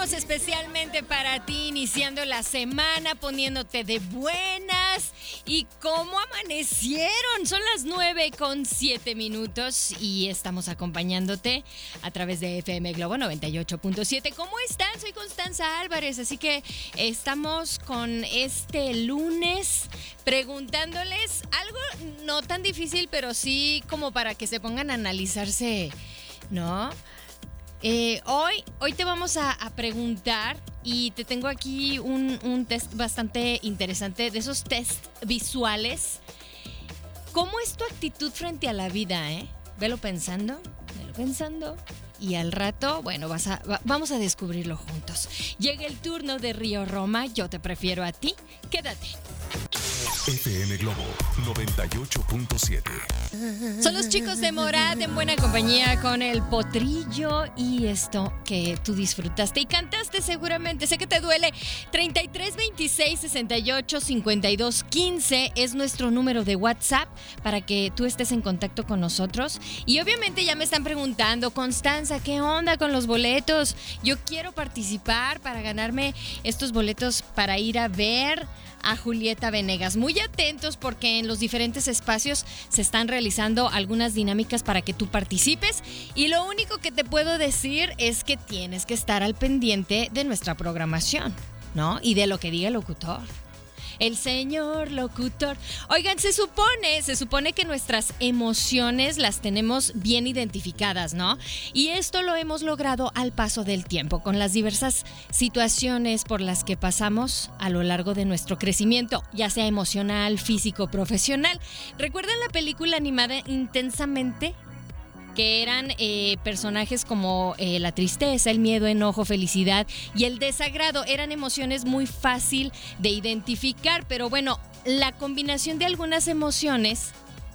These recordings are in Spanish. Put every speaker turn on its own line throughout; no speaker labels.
especialmente para ti, iniciando la semana, poniéndote de buenas. ¿Y cómo amanecieron? Son las 9 con 7 minutos y estamos acompañándote a través de FM Globo 98.7. ¿Cómo están? Soy Constanza Álvarez, así que estamos con este lunes preguntándoles algo no tan difícil, pero sí como para que se pongan a analizarse, ¿no? Eh, hoy, hoy te vamos a, preguntar y te tengo aquí un, test bastante interesante, de esos test visuales. ¿Cómo es tu actitud frente a la vida, eh? Velo pensando, velo pensando. Y al rato, bueno, vamos a descubrirlo juntos. Llega el turno de Río Roma, yo te prefiero a ti. Quédate.
FM Globo 98.7.
Son los chicos de Morad en buena compañía con el potrillo y esto que tú disfrutaste y cantaste seguramente. Sé que te duele. 33 26 68 52 15 es nuestro número de WhatsApp para que tú estés en contacto con nosotros. Y obviamente ya me están preguntando, Constanza, ¿qué onda con los boletos? Yo quiero participar para ganarme estos boletos para ir a ver a Julieta Venegas. Muy atentos porque en los diferentes espacios se están realizando algunas dinámicas para que tú participes y lo único que te puedo decir es que tienes que estar al pendiente de nuestra programación, ¿no? Y de lo que diga el locutor. El señor locutor. Oigan, se supone, se supone que nuestras emociones las tenemos bien identificadas, ¿no? Y esto lo hemos logrado al paso del tiempo, con las diversas situaciones por las que pasamos a lo largo de nuestro crecimiento, ya sea emocional, físico, profesional. ¿Recuerdan la película animada Intensamente? Que eran eh, personajes como eh, la tristeza, el miedo, enojo, felicidad y el desagrado. Eran emociones muy fácil de identificar, pero bueno, la combinación de algunas emociones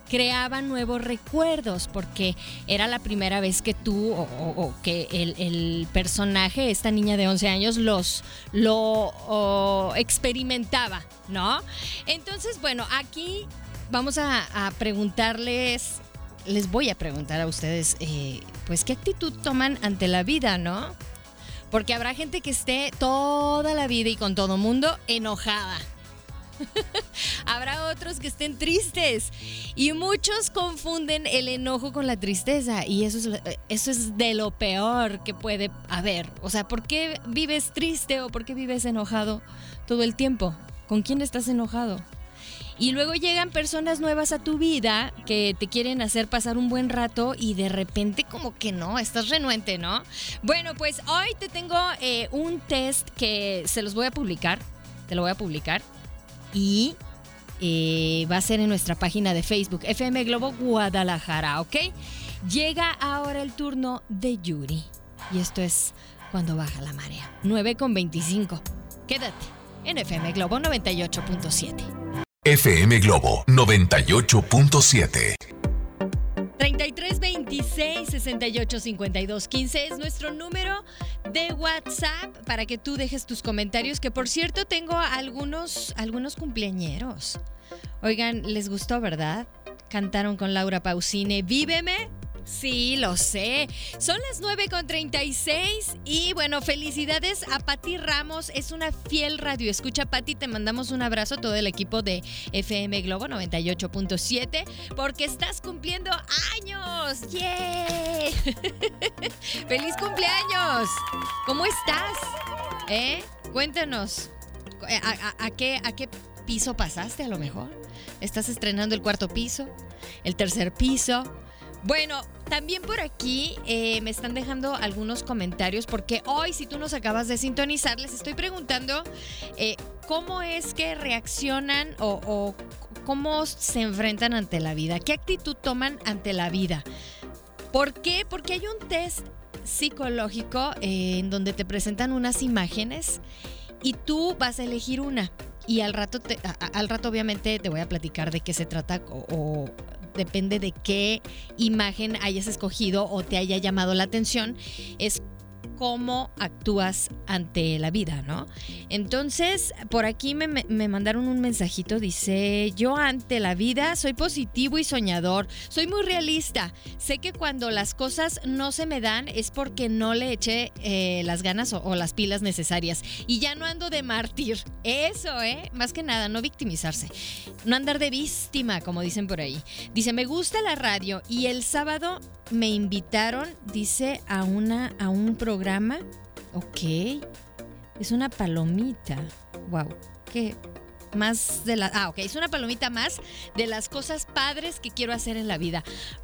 creaba nuevos recuerdos porque era la primera vez que tú o, que el, personaje, esta niña de 11 años, los lo experimentaba, ¿no? Entonces, bueno, aquí vamos a preguntarles les voy a preguntar a ustedes, eh, pues, ¿qué actitud toman ante la vida, no? Porque habrá gente que esté toda la vida y con todo mundo enojada. habrá otros que estén tristes. Y muchos confunden el enojo con la tristeza. Y eso es, eso es de lo peor que puede haber. O sea, ¿por qué vives triste o por qué vives enojado todo el tiempo? ¿Con quién estás enojado? Y luego llegan personas nuevas a tu vida que te quieren hacer pasar un buen rato y de repente como que no, estás renuente, ¿no? Bueno, pues hoy te tengo eh, un test que se los voy a publicar, te lo voy a publicar y eh, va a ser en nuestra página de Facebook, FM Globo Guadalajara, ¿ok? Llega ahora el turno de Yuri y esto es cuando baja la marea, 9 con 25. Quédate en FM Globo 98.7.
FM Globo 98.7.
33 26 68 52 15 es nuestro número de WhatsApp para que tú dejes tus comentarios. Que por cierto, tengo algunos, algunos cumpleañeros. Oigan, ¿les gustó, verdad? Cantaron con Laura Pausine. Víveme. Sí, lo sé. Son las 9 con 36 y bueno, felicidades a Patti Ramos. Es una fiel radio. Escucha, Patti, te mandamos un abrazo a todo el equipo de FM Globo 98.7 porque estás cumpliendo años. ¡Yay! ¡Feliz cumpleaños! ¿Cómo estás? ¿Eh? Cuéntanos. ¿A, a- a qué, ¿A qué piso pasaste a lo mejor? estás estrenando el cuarto piso, el tercer piso. Bueno, también por aquí eh, me están dejando algunos comentarios porque hoy, si tú nos acabas de sintonizar, les estoy preguntando eh, cómo es que reaccionan o, cómo se enfrentan ante la vida, qué actitud toman ante la vida. ¿Por qué? Porque hay un test psicológico eh, en donde te presentan unas imágenes y tú vas a elegir una. Y al rato, te- al rato obviamente te voy a platicar de qué se trata o depende de qué imagen hayas escogido o te haya llamado la atención. Es cómo actúas ante la vida, ¿no? Entonces, por aquí me, me- mandaron un mensajito, dice, yo ante la vida soy positivo y soñador, soy muy realista, sé que cuando las cosas no se me dan es porque no le eché eh, las ganas o, o las pilas necesarias y ya no ando de mártir, eso, ¿eh? Más que nada, no victimizarse, no andar de víctima, como dicen por ahí. Dice, me gusta la radio y el sábado me invitaron, dice, a, una, a un programa. Ok. Es una palomita. Wow. ¿Qué? Más de la. Ah, ok. Es una palomita más de las cosas padres que quiero hacer en la vida.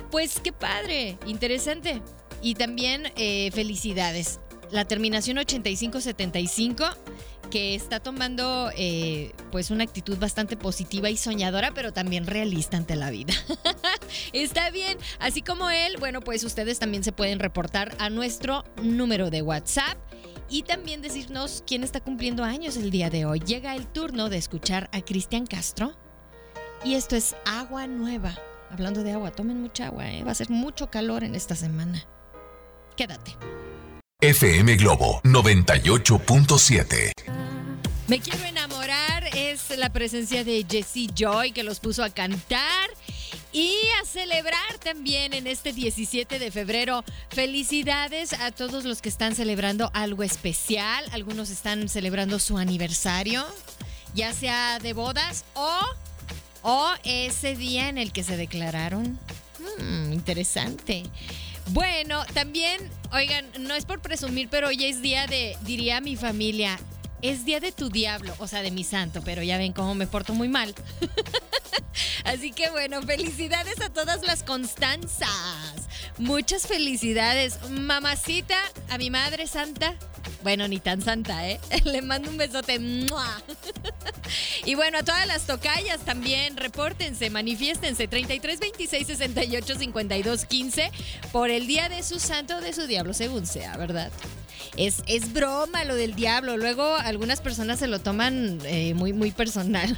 Pues qué padre. Interesante. Y también eh, felicidades. La terminación 8575 que está tomando eh, pues una actitud bastante positiva y soñadora, pero también realista ante la vida. Está bien, así como él, bueno, pues ustedes también se pueden reportar a nuestro número de WhatsApp y también decirnos quién está cumpliendo años el día de hoy. Llega el turno de escuchar a Cristian Castro y esto es Agua Nueva. Hablando de agua, tomen mucha agua, ¿eh? va a ser mucho calor en esta semana. Quédate.
FM Globo 98.7.
Me quiero enamorar es la presencia de Jessie Joy que los puso a cantar y a celebrar también en este 17 de febrero. Felicidades a todos los que están celebrando algo especial. Algunos están celebrando su aniversario, ya sea de bodas o, o ese día en el que se declararon. Hmm, interesante. Bueno, también, oigan, no es por presumir, pero hoy es día de, diría mi familia, es día de tu diablo, o sea, de mi santo, pero ya ven cómo me porto muy mal. Así que bueno, felicidades a todas las Constanzas. Muchas felicidades. Mamacita, a mi madre santa. Bueno, ni tan santa, ¿eh? Le mando un besote. Y bueno, a todas las tocallas también, repórtense, manifiéstense 33 26 68 52 15 por el día de su santo de su diablo, según sea, ¿verdad? Es, es broma lo del diablo. Luego algunas personas se lo toman eh, muy, muy personal.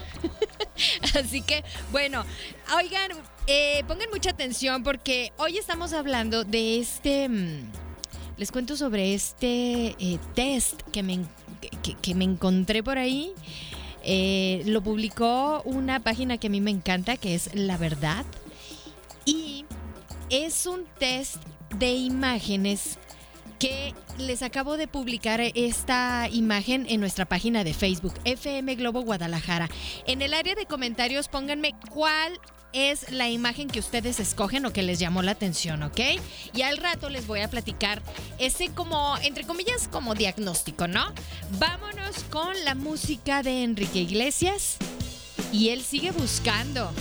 Así que, bueno, oigan, eh, pongan mucha atención porque hoy estamos hablando de este. mm, les cuento sobre este eh, test que me, que- me encontré por ahí. Lo publicó una página que a mí me encanta, que es La Verdad. Y es un test de imágenes que les acabo de publicar esta imagen en nuestra página de Facebook, FM Globo Guadalajara. En el área de comentarios pónganme cuál es la imagen que ustedes escogen o que les llamó la atención, ¿ok? Y al rato les voy a platicar ese como, entre comillas, como diagnóstico, ¿no? Vámonos con la música de Enrique Iglesias y él sigue buscando.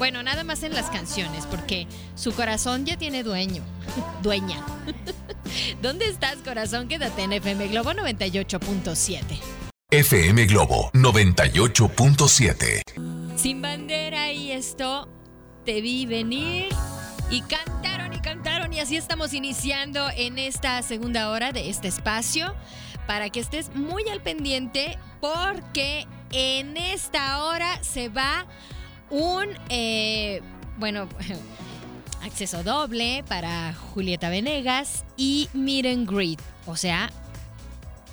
Bueno, nada más en las canciones, porque su corazón ya tiene dueño, dueña. ¿Dónde estás, corazón? Quédate en FM Globo 98.7.
FM Globo 98.7.
Sin bandera y esto, te vi venir y cantaron y cantaron y así estamos iniciando en esta segunda hora de este espacio para que estés muy al pendiente porque en esta hora se va un, eh, bueno, acceso doble para Julieta Venegas y Meet and Greet, o sea...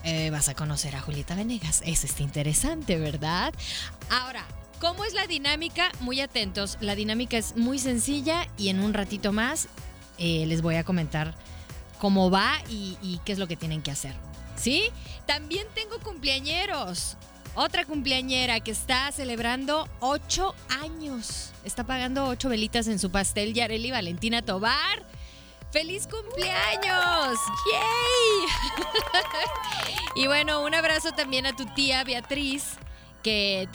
eh, vas a conocer a Julieta Venegas. Eso está interesante, ¿verdad? Ahora, ¿Cómo es la dinámica? Muy atentos. La dinámica es muy sencilla y en un ratito más eh, les voy a comentar cómo va y, y qué es lo que tienen que hacer. ¿Sí? También tengo cumpleañeros. Otra cumpleañera que está celebrando ocho años. Está pagando ocho velitas en su pastel. Yareli Valentina Tobar. ¡Feliz cumpleaños! ¡Yay! y bueno, un abrazo también a tu tía Beatriz que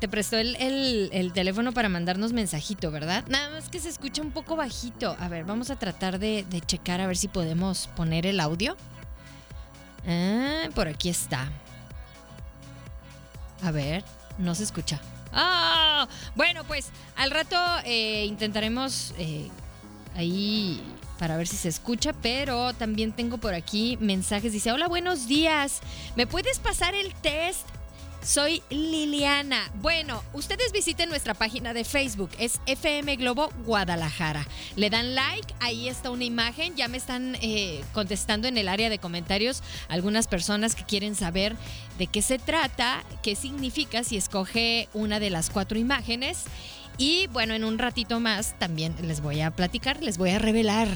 te, prestó el, teléfono para mandarnos mensajito, ¿verdad? Nada más que se escucha un poco bajito. A ver, vamos a tratar de, checar a ver si podemos poner el audio. Ah, por aquí está. A ver, no se escucha. Ah, bueno, pues al rato eh, intentaremos eh, ahí para ver si se escucha, pero también tengo por aquí mensajes. Dice, hola, buenos días. ¿Me puedes pasar el test? Soy Liliana. Bueno, ustedes visiten nuestra página de Facebook, es FM Globo Guadalajara. Le dan like, ahí está una imagen. Ya me están eh, contestando en el área de comentarios algunas personas que quieren saber de qué se trata, qué significa si escoge una de las cuatro imágenes. Y bueno, en un ratito más también les voy a platicar, les voy a revelar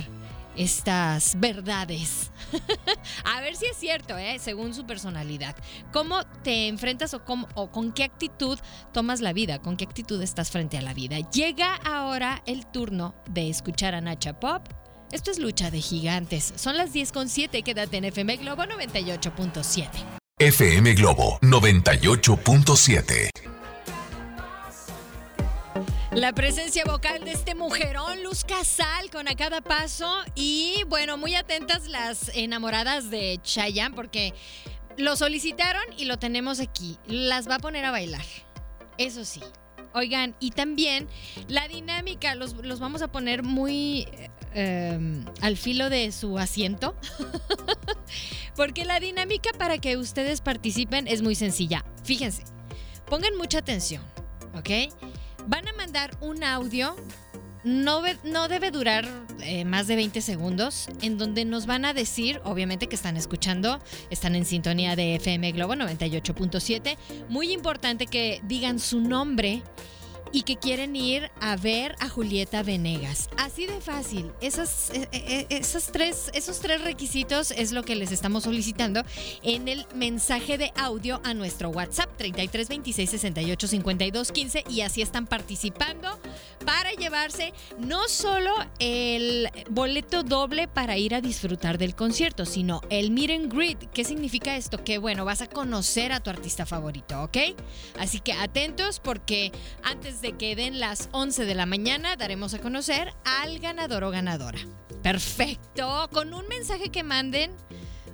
estas verdades. a ver si es cierto, ¿eh? según su personalidad. ¿Cómo te enfrentas o, o con qué actitud tomas la vida? ¿Con qué actitud estás frente a la vida? Llega ahora el turno de escuchar a Nacha Pop. Esto es Lucha de Gigantes. Son las 10.7. Quédate en FM Globo 98.7.
FM Globo 98.7.
La presencia vocal de este mujerón, Luz Casal, con a cada paso. Y bueno, muy atentas las enamoradas de Chayanne, porque lo solicitaron y lo tenemos aquí. Las va a poner a bailar. Eso sí. Oigan, y también la dinámica, los, vamos a poner muy em, al filo de su asiento. porque la dinámica para que ustedes participen es muy sencilla. Fíjense, pongan mucha atención, ¿ok? Van a mandar un audio, no, no debe durar eh, más de 20 segundos, en donde nos van a decir, obviamente que están escuchando, están en sintonía de FM Globo 98.7. Muy importante que digan su nombre y que quieren ir a ver a Julieta Venegas. Así de fácil. Esas, eh, eh, eh, tres, esos tres requisitos es lo que les estamos solicitando en el mensaje de audio a nuestro WhatsApp 33 26 68 52 15 y así están participando para llevarse no solo el boleto doble para ir a disfrutar del concierto, sino el meet and greet. ¿Qué significa esto? Que bueno, vas a conocer a tu artista favorito, ¿ok? Así que atentos porque antes de que den las 11 de la mañana, daremos a conocer al ganador o ganadora. Perfecto. Con un mensaje que manden,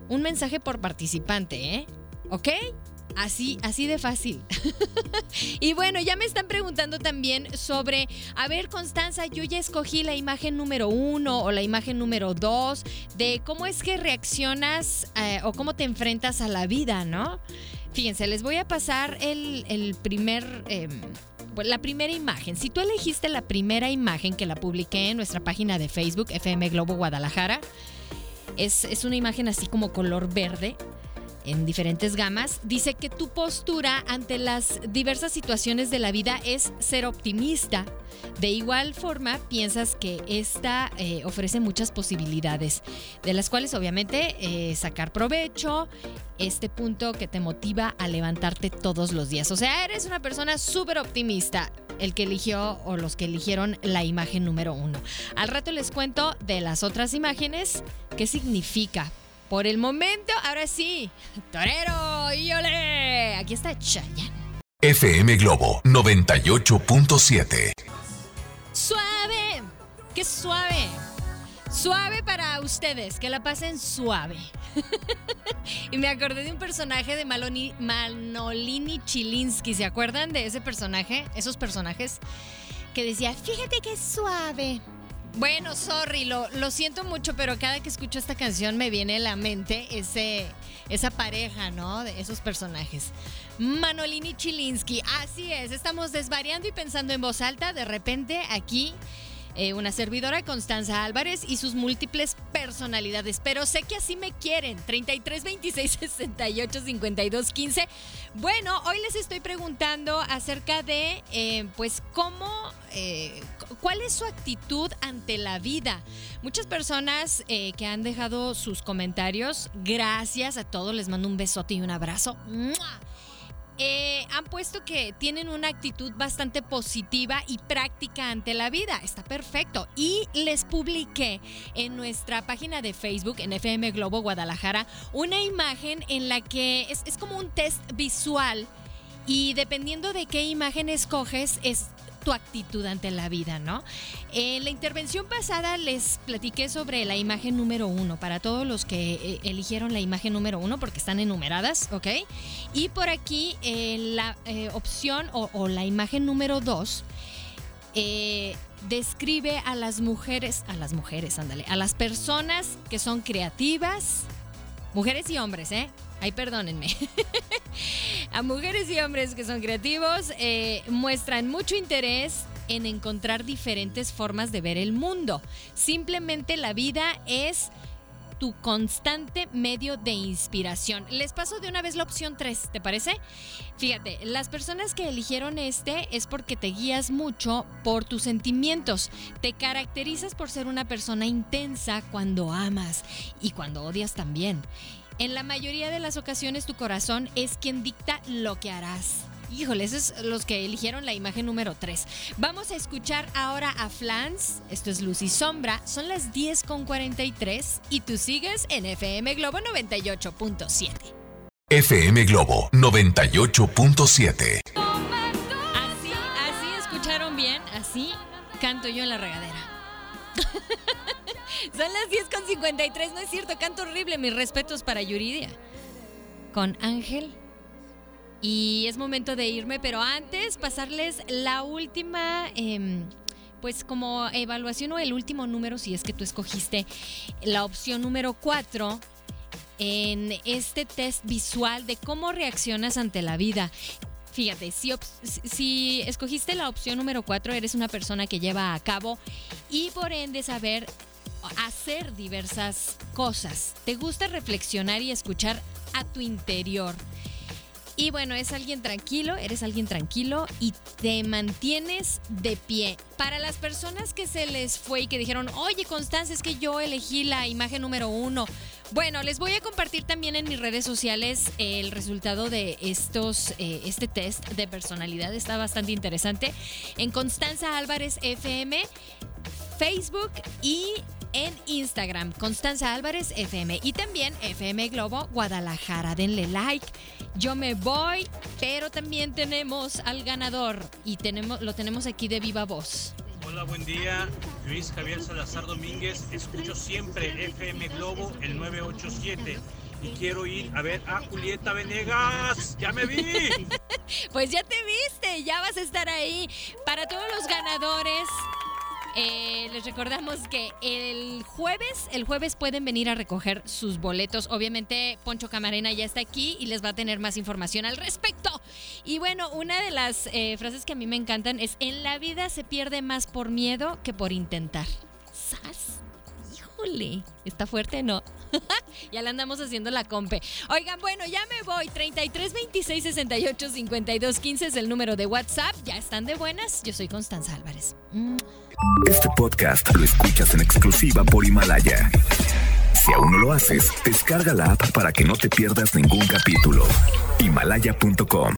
un mensaje por participante, ¿eh? ¿Ok? Así, así de fácil. y bueno, ya me están preguntando también sobre, a ver, Constanza, yo ya escogí la imagen número uno o la imagen número dos de cómo es que reaccionas eh, o cómo te enfrentas a la vida, ¿no? Fíjense, les voy a pasar el, primer... Em, la primera imagen. Si tú elegiste la primera imagen que la publiqué en nuestra página de Facebook, FM Globo Guadalajara, es, es una imagen así como color verde en diferentes gamas, dice que tu postura ante las diversas situaciones de la vida es ser optimista. De igual forma, piensas que esta eh, ofrece muchas posibilidades, de las cuales obviamente eh, sacar provecho, este punto que te motiva a levantarte todos los días. O sea, eres una persona súper optimista, el que eligió o los que eligieron la imagen número uno. Al rato les cuento de las otras imágenes, qué significa por el momento, ahora sí, Torero, y ole. Aquí está Chayanne.
FM Globo 98.7.
Suave, qué suave. Suave para ustedes, que la pasen suave. y me acordé de un personaje de Maloni, Manolini Chilinsky. ¿Se acuerdan de ese personaje? Esos personajes que decía, fíjate qué suave. Bueno, sorry, lo, siento mucho, pero cada que escucho esta canción me viene a la mente ese, esa pareja, ¿no? De esos personajes. Manolini Chilinsky, así es, estamos desvariando y pensando en voz alta, de repente aquí eh, una servidora Constanza Álvarez y sus múltiples personalidades. Pero sé que así me quieren. 33 26 68 52 15. Bueno, hoy les estoy preguntando acerca de, eh, pues, cómo, eh, cuál es su actitud ante la vida. Muchas personas que han dejado sus comentarios, gracias a todos, les mando un besote y un abrazo. Eh, han puesto que tienen una actitud bastante positiva y práctica ante la vida. Está perfecto. Y les publiqué en nuestra página de Facebook, en FM Globo Guadalajara, una imagen en la que es, es como un test visual Y dependiendo de qué imagen escoges, es tu actitud ante la vida, ¿no? En la intervención pasada les platiqué sobre la imagen número uno, para todos los que eh, eligieron la imagen número uno, porque están enumeradas, ¿ok? Y por aquí eh, la eh, opción o, la imagen número dos describe a las mujeres, a las mujeres, ándale, a las personas que son creativas, mujeres y hombres, ¿eh? Ay, perdónenme. a mujeres y hombres que son creativos eh, muestran mucho interés en encontrar diferentes formas de ver el mundo. Simplemente la vida es tu constante medio de inspiración. Les paso de una vez la opción 3, ¿te parece? Fíjate, las personas que eligieron este es porque te guías mucho por tus sentimientos. Te caracterizas por ser una persona intensa cuando amas y cuando odias también. En la mayoría de las ocasiones tu corazón es quien dicta lo que harás. Híjole, esos es los que eligieron la imagen número 3. Vamos a escuchar ahora a Flans. Esto es Luz y Sombra. Son las 10 con 43 y tú sigues en FM Globo 98.7.
FM Globo 98.7.
Así, así escucharon bien. Así canto yo en la regadera. Son las 10 con 53, no es cierto, canto horrible. Mis respetos para Yuridia. Con Ángel y es momento de irme, pero antes pasarles la última... Em, pues como evaluación o el último número, si es que tú escogiste la opción número 4 en este test visual de cómo reaccionas ante la vida. Fíjate, si, si escogiste la opción número 4, eres una persona que lleva a cabo y por ende saber hacer diversas cosas. Te gusta reflexionar y escuchar a tu interior. Y bueno, es alguien tranquilo, eres alguien tranquilo y te mantienes de pie. Para las personas que se les fue y que dijeron, oye Constanza, es que yo elegí la imagen número uno. Bueno, les voy a compartir también en mis redes sociales el resultado de estos, eh, este test de personalidad. Está bastante interesante. En Constanza Álvarez FM, Facebook y en Instagram, Constanza Álvarez FM y también FM Globo Guadalajara. Denle like. Yo me voy, pero también tenemos al ganador y tenemos, lo tenemos aquí de viva voz.
Hola, buen día. Luis Javier Salazar Domínguez. Escucho siempre FM Globo el 987 y quiero ir a ver a Julieta Venegas. ¡Ya me vi!
pues ya te viste, ya vas a estar ahí. Para todos los ganadores, eh, les recordamos que el jueves, el jueves pueden venir a recoger sus boletos. Obviamente Poncho Camarena ya está aquí y les va a tener más información al respecto. Y bueno, una de las eh, frases que a mí me encantan es, en la vida se pierde más por miedo que por intentar. ¡Sas! Híjole, está fuerte, ¿no? ya le andamos haciendo la compe. Oigan, bueno, ya me voy. 33 26 68 52 15 es el número de WhatsApp. Ya están de buenas. Yo soy Constanza Álvarez. Mm.
Este podcast lo escuchas en exclusiva por Himalaya. Si aún no lo haces, descarga la app para que no te pierdas ningún capítulo. Himalaya.com